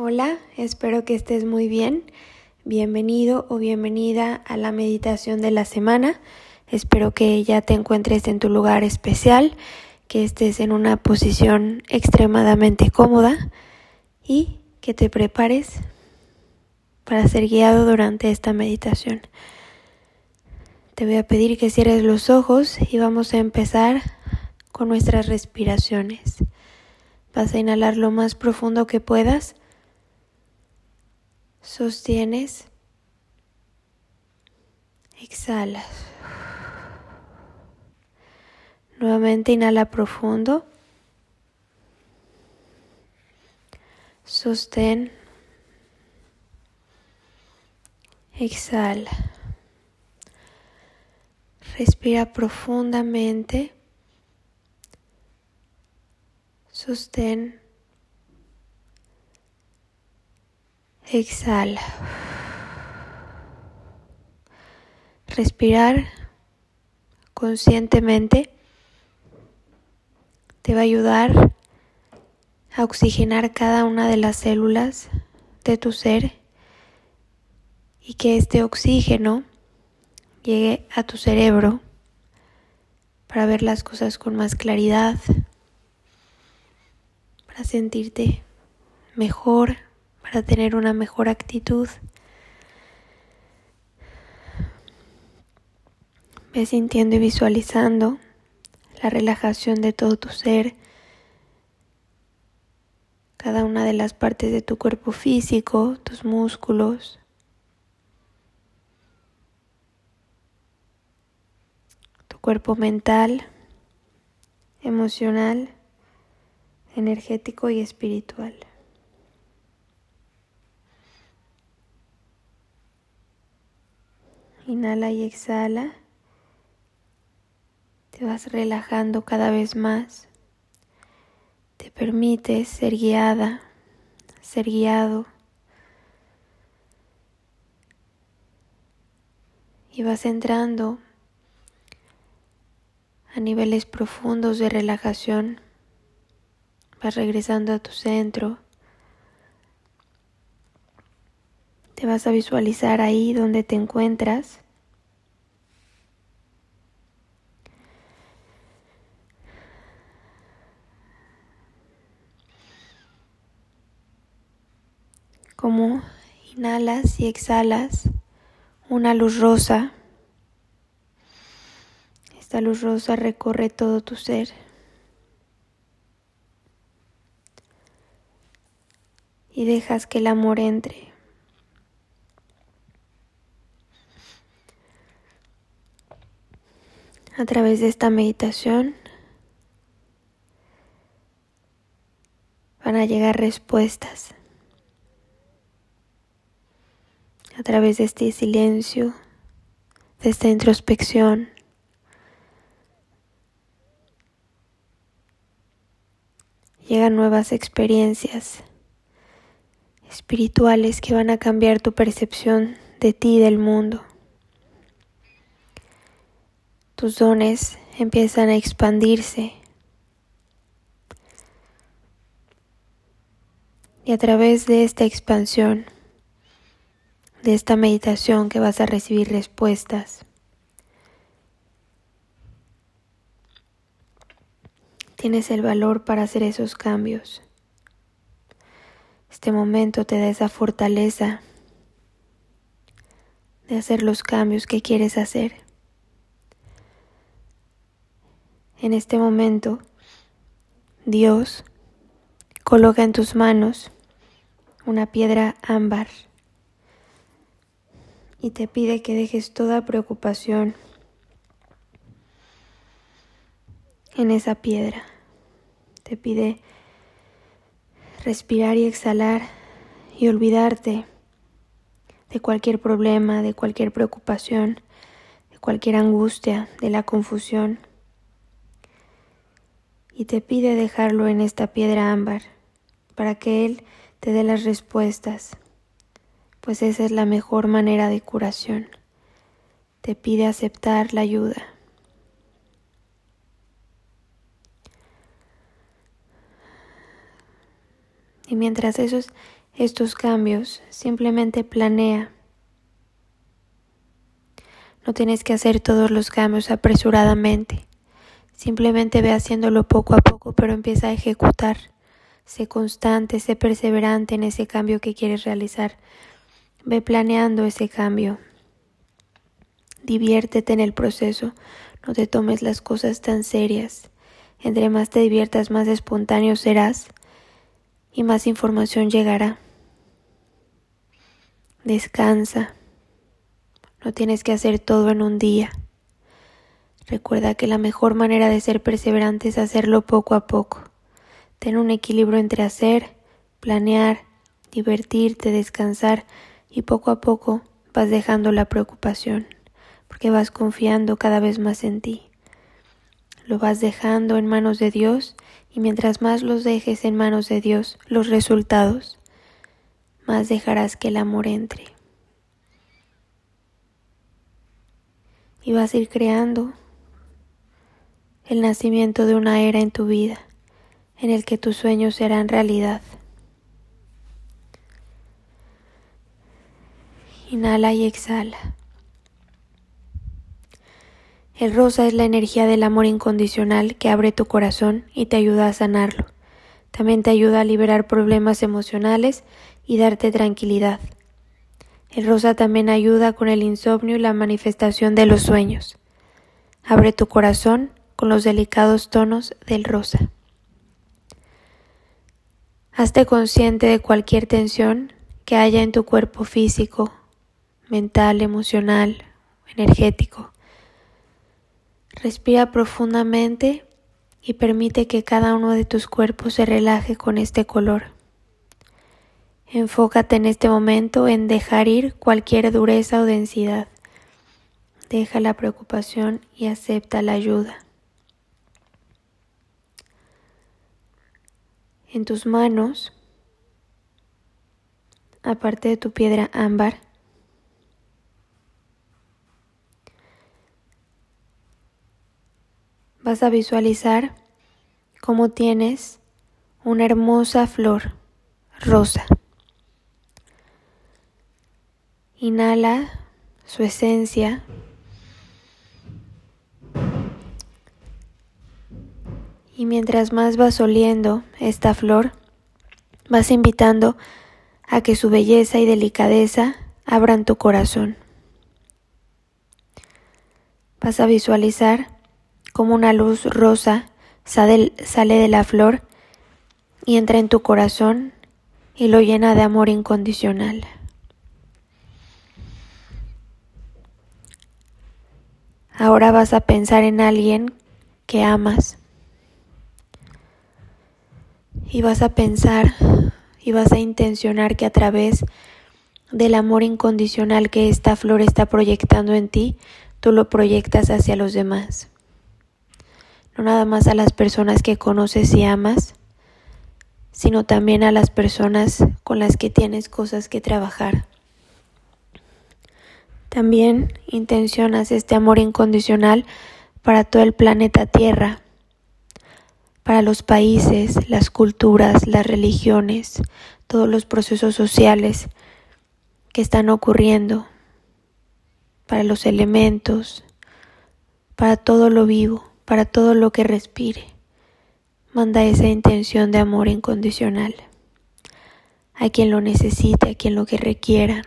Hola, espero que estés muy bien. Bienvenido o bienvenida a la meditación de la semana. Espero que ya te encuentres en tu lugar especial, que estés en una posición extremadamente cómoda y que te prepares para ser guiado durante esta meditación. Te voy a pedir que cierres los ojos y vamos a empezar con nuestras respiraciones. Vas a inhalar lo más profundo que puedas Sostienes. Exhalas. Nuevamente inhala profundo. Sostén. Exhala. Respira profundamente. Sostén. Exhala. Respirar conscientemente te va a ayudar a oxigenar cada una de las células de tu ser y que este oxígeno llegue a tu cerebro para ver las cosas con más claridad, para sentirte mejor para tener una mejor actitud. Ve sintiendo y visualizando la relajación de todo tu ser, cada una de las partes de tu cuerpo físico, tus músculos, tu cuerpo mental, emocional, energético y espiritual. Inhala y exhala. Te vas relajando cada vez más. Te permites ser guiada, ser guiado. Y vas entrando a niveles profundos de relajación. Vas regresando a tu centro. Te vas a visualizar ahí donde te encuentras. Como inhalas y exhalas una luz rosa. Esta luz rosa recorre todo tu ser. Y dejas que el amor entre. A través de esta meditación van a llegar respuestas. A través de este silencio, de esta introspección. Llegan nuevas experiencias espirituales que van a cambiar tu percepción de ti y del mundo. Tus dones empiezan a expandirse. Y a través de esta expansión, de esta meditación que vas a recibir respuestas, tienes el valor para hacer esos cambios. Este momento te da esa fortaleza de hacer los cambios que quieres hacer. En este momento, Dios coloca en tus manos una piedra ámbar y te pide que dejes toda preocupación en esa piedra. Te pide respirar y exhalar y olvidarte de cualquier problema, de cualquier preocupación, de cualquier angustia, de la confusión y te pide dejarlo en esta piedra ámbar para que Él te dé las respuestas, pues esa es la mejor manera de curación. Te pide aceptar la ayuda. Y mientras eso estos cambios, simplemente planea. No tienes que hacer todos los cambios apresuradamente. Simplemente ve haciéndolo poco a poco, pero empieza a ejecutar. Sé constante, sé perseverante en ese cambio que quieres realizar. Ve planeando ese cambio. Diviértete en el proceso. No te tomes las cosas tan serias. Entre más te diviertas, más espontáneo serás y más información llegará. Descansa. No tienes que hacer todo en un día. Recuerda que la mejor manera de ser perseverante es hacerlo poco a poco. Ten un equilibrio entre hacer, planear, divertirte, descansar y poco a poco vas dejando la preocupación porque vas confiando cada vez más en ti. Lo vas dejando en manos de Dios y mientras más los dejes en manos de Dios los resultados, más dejarás que el amor entre. Y vas a ir creando el nacimiento de una era en tu vida en el que tus sueños serán realidad. Inhala y exhala. El rosa es la energía del amor incondicional que abre tu corazón y te ayuda a sanarlo. También te ayuda a liberar problemas emocionales y darte tranquilidad. El rosa también ayuda con el insomnio y la manifestación de los sueños. Abre tu corazón con los delicados tonos del rosa. Hazte consciente de cualquier tensión que haya en tu cuerpo físico, mental, emocional, energético. Respira profundamente y permite que cada uno de tus cuerpos se relaje con este color. Enfócate en este momento en dejar ir cualquier dureza o densidad. Deja la preocupación y acepta la ayuda. En tus manos, aparte de tu piedra ámbar, vas a visualizar cómo tienes una hermosa flor rosa. Inhala su esencia Y mientras más vas oliendo esta flor, vas invitando a que su belleza y delicadeza abran tu corazón. Vas a visualizar como una luz rosa sale, de la flor y entra en tu corazón y lo llena de amor incondicional. Ahora vas a pensar en alguien que amas y vas a pensar y vas a intencionar que a través del amor incondicional que esta flor está proyectando en ti, tú lo proyectas hacia los demás. No nada más a las personas que conoces y amas, sino también a las personas con las que tienes cosas que trabajar. También intencionas este amor incondicional para todo el planeta Tierra para los países, las culturas, las religiones, todos los procesos sociales que están ocurriendo, para los elementos, para todo lo vivo, para todo lo que respire. Manda esa intención de amor incondicional a quien lo necesite, a quien lo que requiera,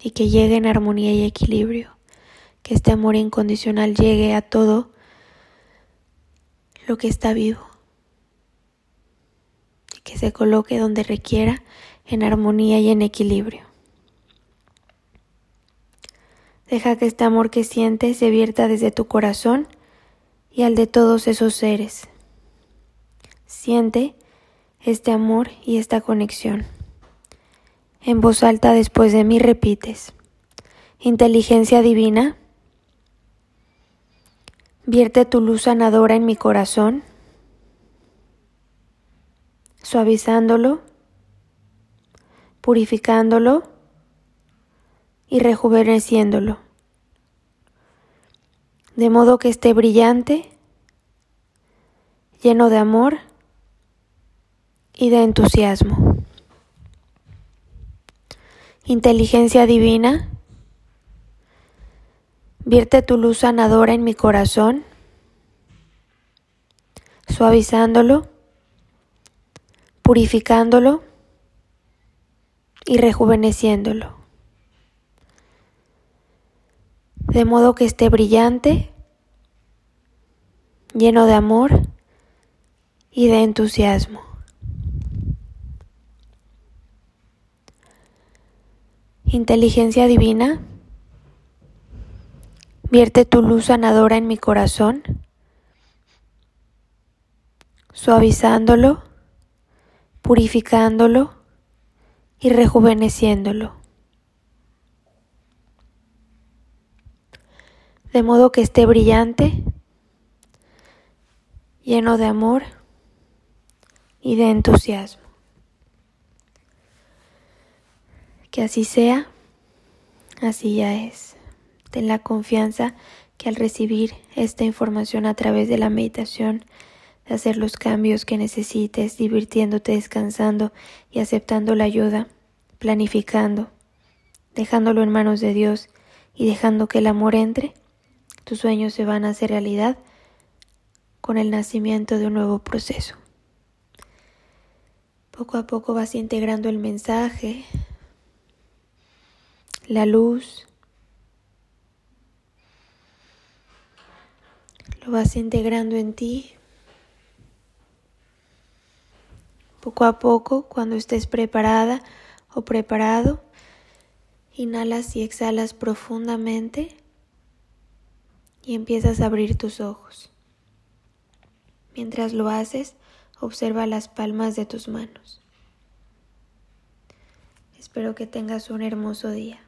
y que llegue en armonía y equilibrio, que este amor incondicional llegue a todo lo que está vivo y que se coloque donde requiera en armonía y en equilibrio. Deja que este amor que sientes se vierta desde tu corazón y al de todos esos seres. Siente este amor y esta conexión. En voz alta después de mí repites. Inteligencia divina Vierte tu luz sanadora en mi corazón, suavizándolo, purificándolo y rejuveneciéndolo, de modo que esté brillante, lleno de amor y de entusiasmo. Inteligencia divina, vierte tu luz sanadora en mi corazón, suavizándolo, purificándolo y rejuveneciéndolo. De modo que esté brillante, lleno de amor y de entusiasmo. Inteligencia divina, vierte tu luz sanadora en mi corazón, suavizándolo, purificándolo y rejuveneciéndolo. De modo que esté brillante, lleno de amor y de entusiasmo. Que así sea, así ya es. Ten la confianza que al recibir esta información a través de la meditación, de hacer los cambios que necesites, divirtiéndote, descansando y aceptando la ayuda, planificando, dejándolo en manos de Dios y dejando que el amor entre, tus sueños se van a hacer realidad con el nacimiento de un nuevo proceso. Poco a poco vas integrando el mensaje, la luz. Lo vas integrando en ti. Poco a poco, cuando estés preparada o preparado, inhalas y exhalas profundamente y empiezas a abrir tus ojos. Mientras lo haces, observa las palmas de tus manos. Espero que tengas un hermoso día.